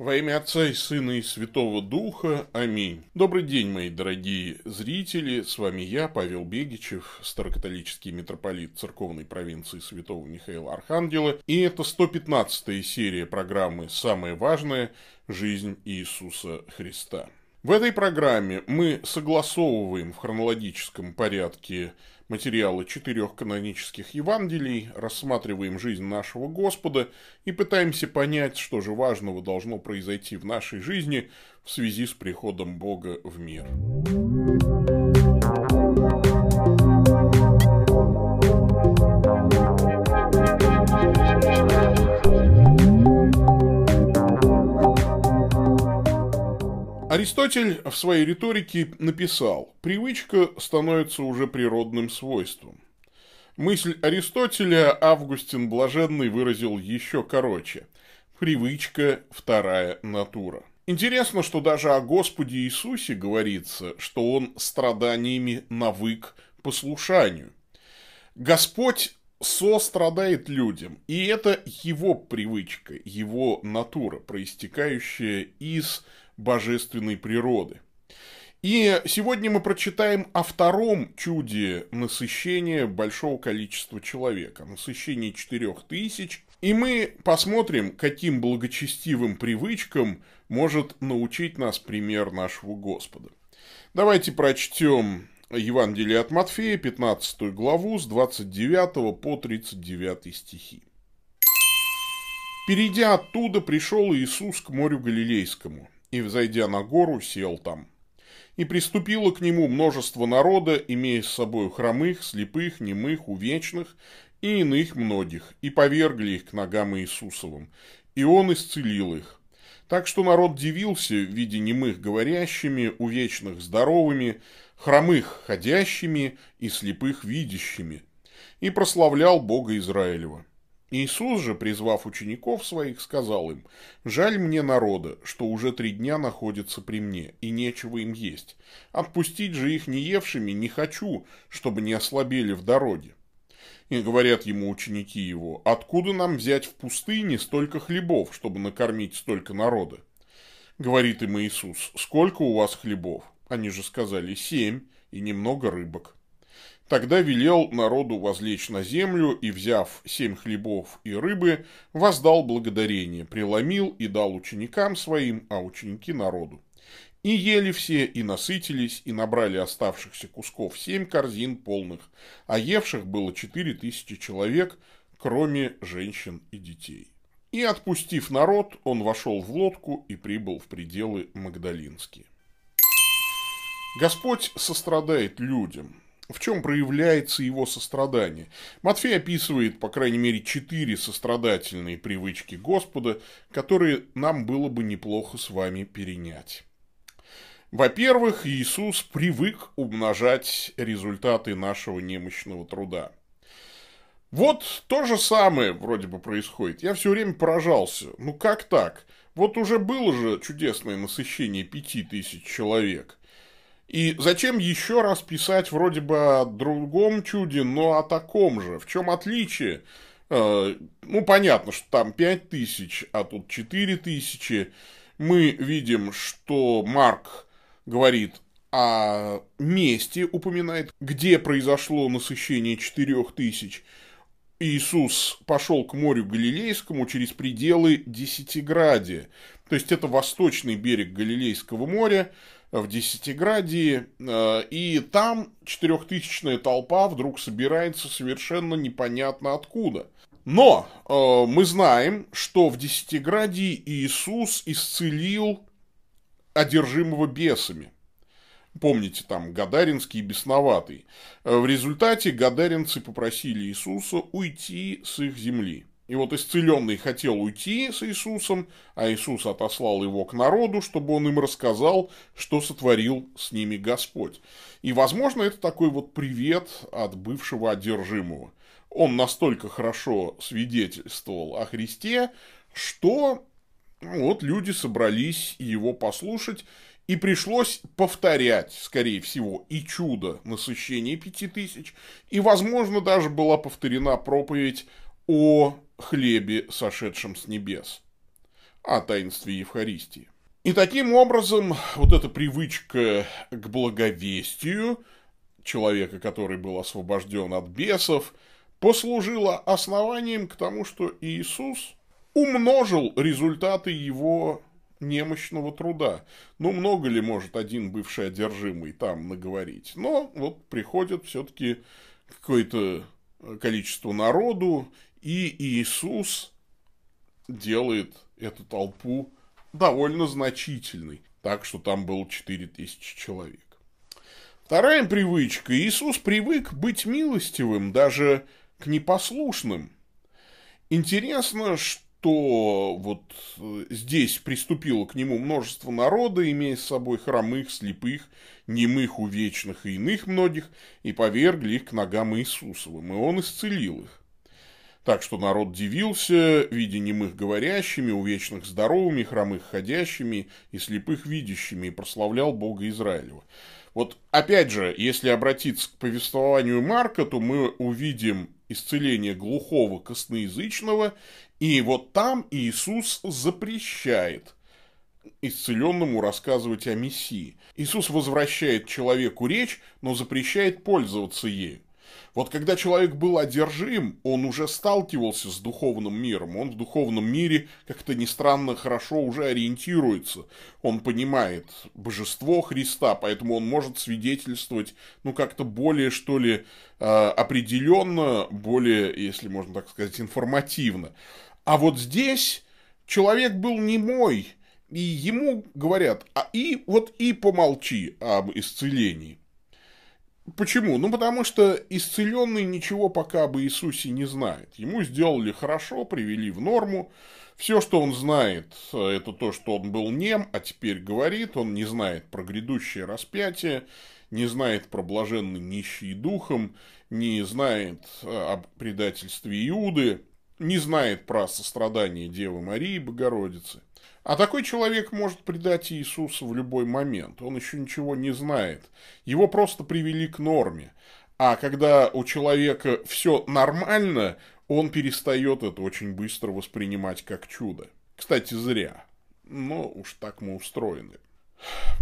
Во имя Отца и Сына и Святого Духа. Аминь. Добрый день, мои дорогие зрители. С вами я, Павел Бегичев, старокатолический митрополит церковной провинции Святого Михаила Архангела. И это 115-я серия программы «Самое важное. Жизнь Иисуса Христа». В этой программе мы согласовываем в хронологическом порядке материалы четырех канонических Евангелий, рассматриваем жизнь нашего Господа и пытаемся понять, что же важного должно произойти в нашей жизни в связи с приходом Бога в мир. Аристотель в своей риторике написал, привычка становится уже природным свойством. Мысль Аристотеля Августин Блаженный выразил еще короче. Привычка – вторая натура. Интересно, что даже о Господе Иисусе говорится, что Он страданиями навык послушанию. Господь сострадает людям, и это его привычка, его натура, проистекающая из божественной природы. И сегодня мы прочитаем о втором чуде насыщения большого количества человека, насыщении четырех тысяч, и мы посмотрим, каким благочестивым привычкам может научить нас пример нашего Господа. Давайте прочтем Евангелие от Матфея, 15 главу, с 29 по 39 стихи. Перейдя оттуда, пришел Иисус к морю Галилейскому – и, взойдя на гору, сел там. И приступило к нему множество народа, имея с собой хромых, слепых, немых, увечных и иных многих, и повергли их к ногам Иисусовым, и он исцелил их. Так что народ дивился в виде немых говорящими, увечных здоровыми, хромых ходящими и слепых видящими, и прославлял Бога Израилева. Иисус же, призвав учеников своих, сказал им, «Жаль мне народа, что уже три дня находятся при мне, и нечего им есть. Отпустить же их не евшими не хочу, чтобы не ослабели в дороге». И говорят ему ученики его, «Откуда нам взять в пустыне столько хлебов, чтобы накормить столько народа?» Говорит им Иисус, «Сколько у вас хлебов?» Они же сказали, «Семь, и немного рыбок». Тогда велел народу возлечь на землю и, взяв семь хлебов и рыбы, воздал благодарение, преломил и дал ученикам своим, а ученики народу. И ели все, и насытились, и набрали оставшихся кусков семь корзин полных, а евших было четыре тысячи человек, кроме женщин и детей. И, отпустив народ, он вошел в лодку и прибыл в пределы Магдалинские. Господь сострадает людям, в чем проявляется его сострадание. Матфей описывает, по крайней мере, четыре сострадательные привычки Господа, которые нам было бы неплохо с вами перенять. Во-первых, Иисус привык умножать результаты нашего немощного труда. Вот то же самое вроде бы происходит. Я все время поражался. Ну как так? Вот уже было же чудесное насыщение пяти тысяч человек. И зачем еще раз писать вроде бы о другом чуде, но о таком же? В чем отличие? Э, ну, понятно, что там 5 тысяч, а тут 4 тысячи. Мы видим, что Марк говорит о месте, упоминает, где произошло насыщение 4 тысяч. Иисус пошел к морю Галилейскому через пределы Десятиградия. То есть это восточный берег Галилейского моря, в Десятиградии, э, и там четырехтысячная толпа вдруг собирается совершенно непонятно откуда. Но э, мы знаем, что в Десятиградии Иисус исцелил одержимого бесами. Помните, там Гадаринский Бесноватый. Э, в результате гадаринцы попросили Иисуса уйти с их земли. И вот исцеленный хотел уйти с Иисусом, а Иисус отослал его к народу, чтобы он им рассказал, что сотворил с ними Господь. И, возможно, это такой вот привет от бывшего одержимого. Он настолько хорошо свидетельствовал о Христе, что ну, вот люди собрались его послушать, и пришлось повторять, скорее всего, и чудо насыщения пяти тысяч, и, возможно, даже была повторена проповедь о хлебе, сошедшем с небес. о таинстве Евхаристии. И таким образом вот эта привычка к благовестию человека, который был освобожден от бесов, послужила основанием к тому, что Иисус умножил результаты его немощного труда. Ну, много ли может один бывший одержимый там наговорить? Но вот приходит все-таки какое-то количество народу, и Иисус делает эту толпу довольно значительной, так что там было 4000 человек. Вторая привычка. Иисус привык быть милостивым даже к непослушным. Интересно, что вот э, здесь приступило к нему множество народа, имея с собой хромых, слепых, немых, увечных и иных многих, и повергли их к ногам Иисусовым, и он исцелил их. Так что народ дивился, видя немых говорящими, увечных здоровыми, хромых ходящими и слепых видящими, и прославлял Бога Израилева. Вот опять же, если обратиться к повествованию Марка, то мы увидим исцеление глухого косноязычного, и вот там Иисус запрещает исцеленному рассказывать о Мессии. Иисус возвращает человеку речь, но запрещает пользоваться ею. Вот когда человек был одержим, он уже сталкивался с духовным миром. Он в духовном мире, как-то ни странно, хорошо уже ориентируется. Он понимает божество Христа, поэтому он может свидетельствовать, ну, как-то более, что ли, а, определенно, более, если можно так сказать, информативно. А вот здесь человек был не мой, и ему говорят, а и вот и помолчи об исцелении. Почему? Ну, потому что исцеленный ничего пока об Иисусе не знает. Ему сделали хорошо, привели в норму. Все, что он знает, это то, что он был нем, а теперь говорит. Он не знает про грядущее распятие, не знает про блаженный нищий духом, не знает о предательстве Иуды, не знает про сострадание Девы Марии Богородицы. А такой человек может предать Иисуса в любой момент. Он еще ничего не знает. Его просто привели к норме. А когда у человека все нормально, он перестает это очень быстро воспринимать как чудо. Кстати, зря. Но уж так мы устроены.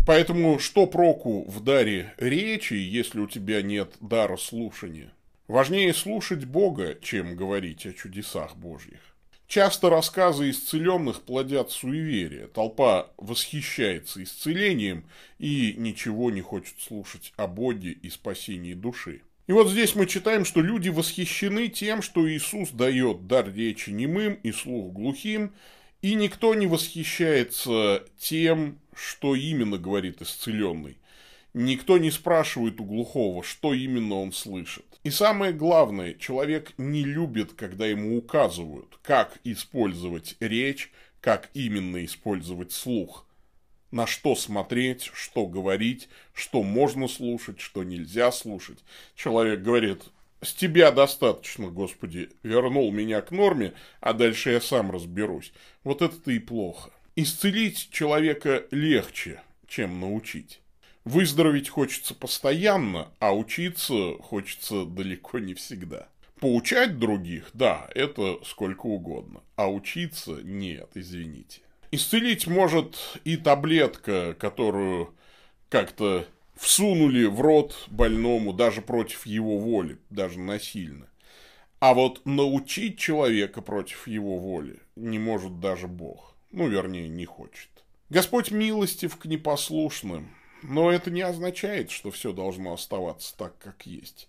Поэтому что проку в даре речи, если у тебя нет дара слушания? Важнее слушать Бога, чем говорить о чудесах Божьих. Часто рассказы исцеленных плодят суеверие. Толпа восхищается исцелением и ничего не хочет слушать о Боге и спасении души. И вот здесь мы читаем, что люди восхищены тем, что Иисус дает дар речи немым и слух глухим, и никто не восхищается тем, что именно говорит исцеленный. Никто не спрашивает у глухого, что именно он слышит. И самое главное, человек не любит, когда ему указывают, как использовать речь, как именно использовать слух, на что смотреть, что говорить, что можно слушать, что нельзя слушать. Человек говорит, с тебя достаточно, Господи, вернул меня к норме, а дальше я сам разберусь. Вот это-то и плохо. Исцелить человека легче, чем научить. Выздороветь хочется постоянно, а учиться хочется далеко не всегда. Поучать других, да, это сколько угодно, а учиться нет, извините. Исцелить может и таблетка, которую как-то всунули в рот больному даже против его воли, даже насильно. А вот научить человека против его воли не может даже Бог. Ну, вернее, не хочет. Господь милостив к непослушным, но это не означает, что все должно оставаться так, как есть.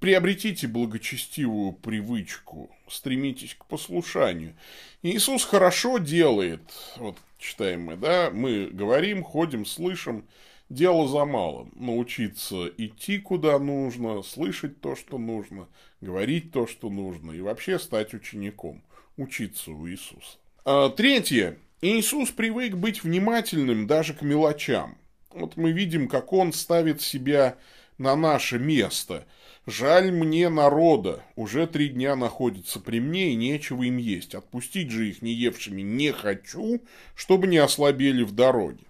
Приобретите благочестивую привычку, стремитесь к послушанию. Иисус хорошо делает, вот читаем мы, да, мы говорим, ходим, слышим, дело за малым. Научиться идти куда нужно, слышать то, что нужно, говорить то, что нужно, и вообще стать учеником, учиться у Иисуса. А, третье. Иисус привык быть внимательным даже к мелочам. Вот мы видим, как он ставит себя на наше место. Жаль мне народа, уже три дня находится при мне и нечего им есть. Отпустить же их неевшими не хочу, чтобы не ослабели в дороге.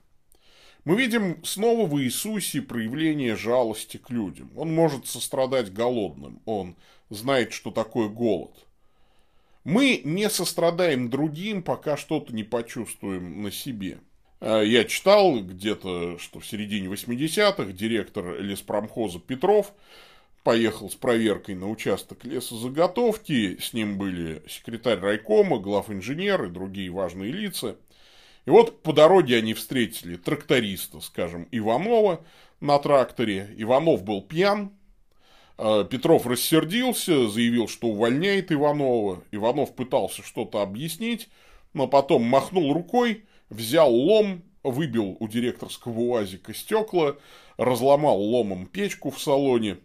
Мы видим снова в Иисусе проявление жалости к людям. Он может сострадать голодным, он знает, что такое голод. Мы не сострадаем другим, пока что-то не почувствуем на себе. А, я читал где-то, что в середине 80-х директор леспромхоза Петров поехал с проверкой на участок лесозаготовки, с ним были секретарь райкома, глав инженер и другие важные лица. И вот по дороге они встретили тракториста, скажем, Иванова на тракторе. Иванов был пьян, Петров рассердился, заявил, что увольняет Иванова. Иванов пытался что-то объяснить, но потом махнул рукой, взял лом, выбил у директорского УАЗика стекла, разломал ломом печку в салоне,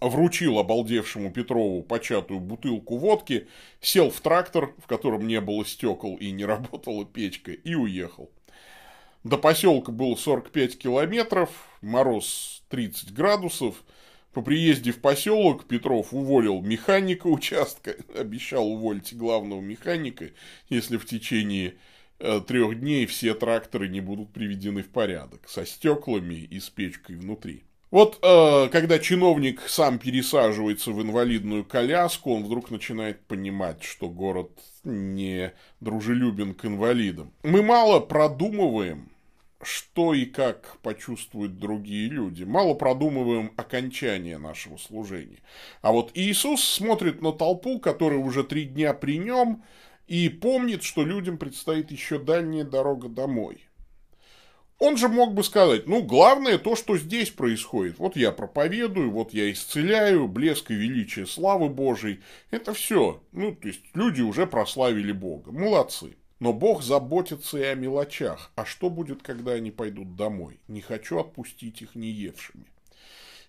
вручил обалдевшему Петрову початую бутылку водки, сел в трактор, в котором не было стекол и не работала печка, и уехал. До поселка было 45 километров, мороз 30 градусов – по приезде в поселок Петров уволил механика участка, обещал уволить главного механика, если в течение э, трех дней все тракторы не будут приведены в порядок, со стеклами и с печкой внутри. Вот э, когда чиновник сам пересаживается в инвалидную коляску, он вдруг начинает понимать, что город не дружелюбен к инвалидам. Мы мало продумываем что и как почувствуют другие люди. Мало продумываем окончание нашего служения. А вот Иисус смотрит на толпу, которая уже три дня при нем, и помнит, что людям предстоит еще дальняя дорога домой. Он же мог бы сказать, ну, главное то, что здесь происходит. Вот я проповедую, вот я исцеляю, блеск и величие славы Божией. Это все. Ну, то есть, люди уже прославили Бога. Молодцы. Но Бог заботится и о мелочах. А что будет, когда они пойдут домой? Не хочу отпустить их неевшими.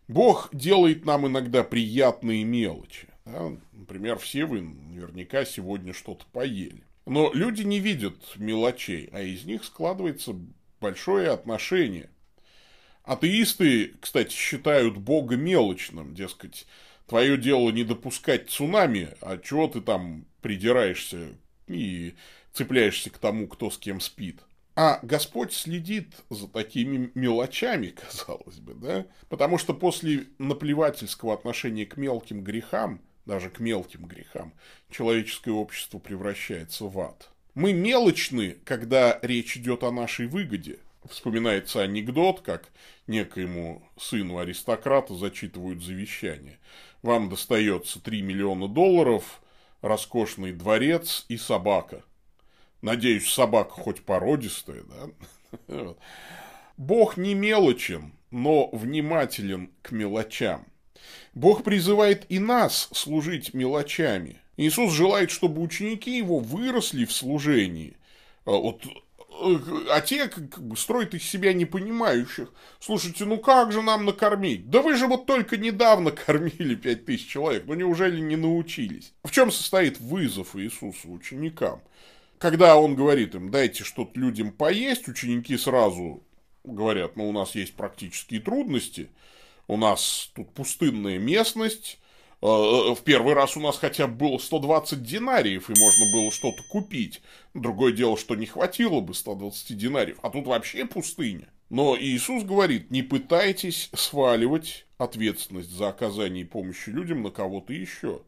Бог делает нам иногда приятные мелочи. Да? Например, все вы наверняка сегодня что-то поели. Но люди не видят мелочей, а из них складывается большое отношение. Атеисты, кстати, считают Бога мелочным, дескать, твое дело не допускать цунами, а чего ты там придираешься и цепляешься к тому, кто с кем спит. А Господь следит за такими мелочами, казалось бы, да? Потому что после наплевательского отношения к мелким грехам, даже к мелким грехам, человеческое общество превращается в ад. Мы мелочны, когда речь идет о нашей выгоде. Вспоминается анекдот, как некоему сыну аристократа зачитывают завещание. Вам достается 3 миллиона долларов, роскошный дворец и собака – Надеюсь, собака хоть породистая, да? Бог не мелочен, но внимателен к мелочам. Бог призывает и нас служить мелочами. Иисус желает, чтобы ученики его выросли в служении. А вот а те как бы строят из себя непонимающих. Слушайте, ну как же нам накормить? Да вы же вот только недавно кормили пять тысяч человек. Ну неужели не научились? В чем состоит вызов Иисуса ученикам? Когда он говорит им, дайте что-то людям поесть, ученики сразу говорят, ну, у нас есть практические трудности, у нас тут пустынная местность, э, э, в первый раз у нас хотя бы было 120 динариев, и можно было что-то купить. Другое дело, что не хватило бы 120 динариев, а тут вообще пустыня. Но Иисус говорит, не пытайтесь сваливать ответственность за оказание помощи людям на кого-то еще.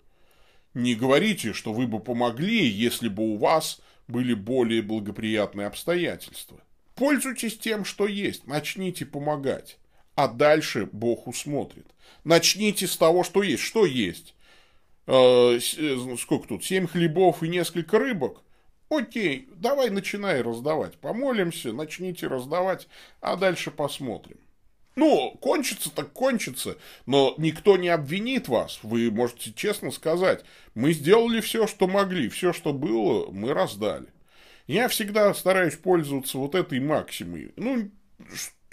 Не говорите, что вы бы помогли, если бы у вас были более благоприятные обстоятельства. Пользуйтесь тем, что есть, начните помогать. А дальше Бог усмотрит. Начните с того, что есть. Что есть? Э, э сколько тут? Семь хлебов и несколько рыбок? Окей, давай начинай раздавать. Помолимся, начните раздавать, а дальше посмотрим. Ну, кончится так кончится, но никто не обвинит вас. Вы можете честно сказать, мы сделали все, что могли, все, что было, мы раздали. Я всегда стараюсь пользоваться вот этой максимой. Ну,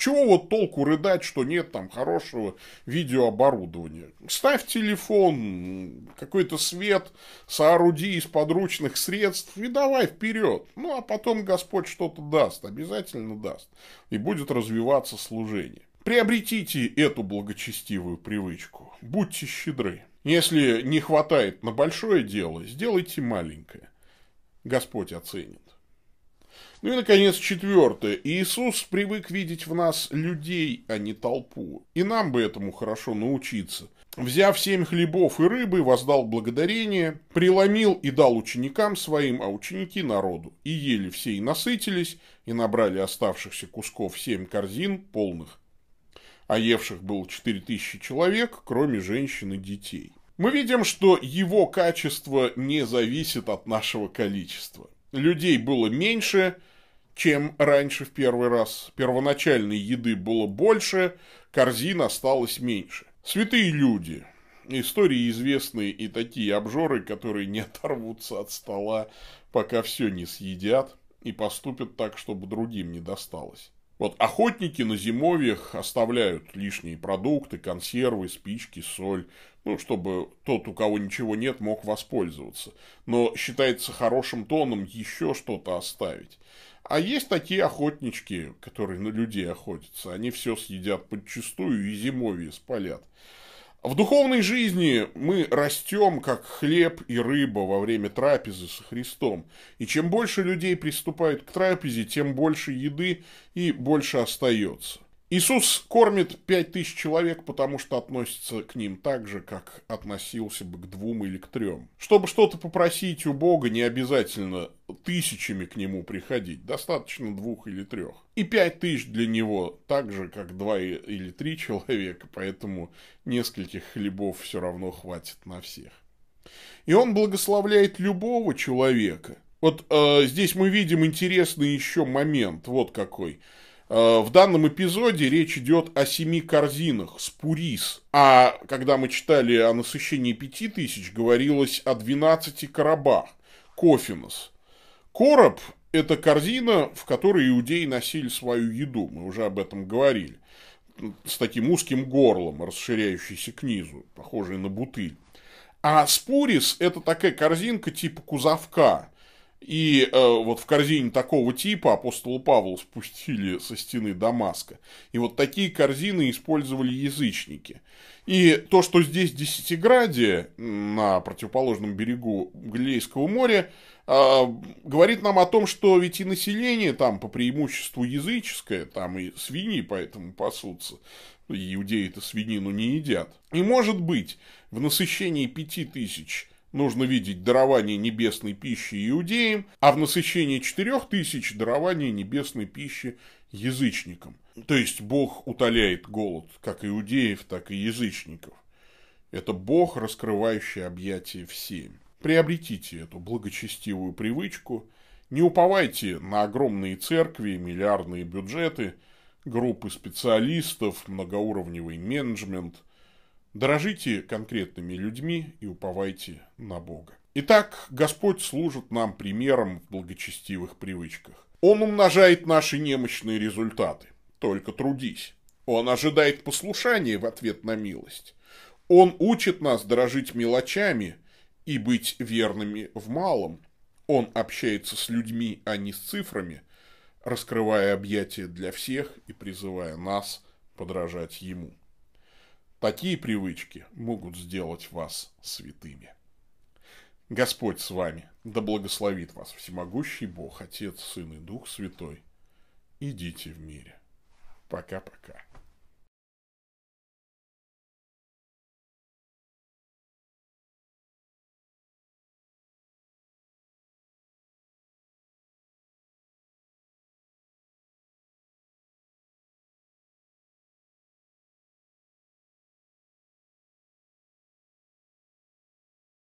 чего вот толку рыдать, что нет там хорошего видеооборудования? Ставь телефон, какой-то свет, сооруди из подручных средств и давай вперед. Ну, а потом Господь что-то даст, обязательно даст. И будет развиваться служение. Приобретите эту благочестивую привычку. Будьте щедры. Если не хватает на большое дело, сделайте маленькое. Господь оценит. Ну и, наконец, четвертое. Иисус привык видеть в нас людей, а не толпу. И нам бы этому хорошо научиться. Взяв семь хлебов и рыбы, воздал благодарение, преломил и дал ученикам своим, а ученики народу. И ели все и насытились, и набрали оставшихся кусков семь корзин полных. А евших было четыре тысячи человек, кроме женщин и детей. Мы видим, что его качество не зависит от нашего количества. Людей было меньше, чем раньше в первый раз. Первоначальной еды было больше, корзин осталось меньше. Святые люди. Истории известные и такие обжоры, которые не оторвутся от стола, пока все не съедят и поступят так, чтобы другим не досталось. Вот охотники на зимовьях оставляют лишние продукты, консервы, спички, соль, ну, чтобы тот, у кого ничего нет, мог воспользоваться. Но считается хорошим тоном еще что-то оставить. А есть такие охотнички, которые на людей охотятся. Они все съедят подчистую и зимовье спалят. В духовной жизни мы растем, как хлеб и рыба во время трапезы со Христом. И чем больше людей приступают к трапезе, тем больше еды и больше остается. Иисус кормит пять тысяч человек, потому что относится к ним так же, как относился бы к двум или к трем. Чтобы что-то попросить у Бога, не обязательно тысячами к нему приходить, достаточно двух или трех. И пять тысяч для него так же, как два или три человека, поэтому нескольких хлебов все равно хватит на всех. И он благословляет любого человека. Вот э, здесь мы видим интересный еще момент, вот какой – в данном эпизоде речь идет о семи корзинах, спурис. А когда мы читали о насыщении пяти тысяч, говорилось о двенадцати коробах, кофинос. Короб – это корзина, в которой иудеи носили свою еду, мы уже об этом говорили, с таким узким горлом, расширяющийся к низу, похожий на бутыль. А спурис – это такая корзинка типа кузовка, и э, вот в корзине такого типа апостола Павла спустили со стены Дамаска. И вот такие корзины использовали язычники. И то, что здесь Десятиградие на противоположном берегу Галилейского моря, э, говорит нам о том, что ведь и население там по преимуществу языческое, там и свиньи поэтому пасутся. Иудеи-то свинину не едят. И может быть, в насыщении пяти тысяч нужно видеть дарование небесной пищи иудеям, а в насыщении четырех тысяч дарование небесной пищи язычникам. То есть Бог утоляет голод как иудеев, так и язычников. Это Бог, раскрывающий объятия всем. Приобретите эту благочестивую привычку, не уповайте на огромные церкви, миллиардные бюджеты, группы специалистов, многоуровневый менеджмент – Дорожите конкретными людьми и уповайте на Бога. Итак, Господь служит нам примером в благочестивых привычках. Он умножает наши немощные результаты. Только трудись. Он ожидает послушания в ответ на милость. Он учит нас дорожить мелочами и быть верными в малом. Он общается с людьми, а не с цифрами, раскрывая объятия для всех и призывая нас подражать Ему. Такие привычки могут сделать вас святыми. Господь с вами, да благословит вас всемогущий Бог, Отец, Сын и Дух Святой. Идите в мире. Пока-пока.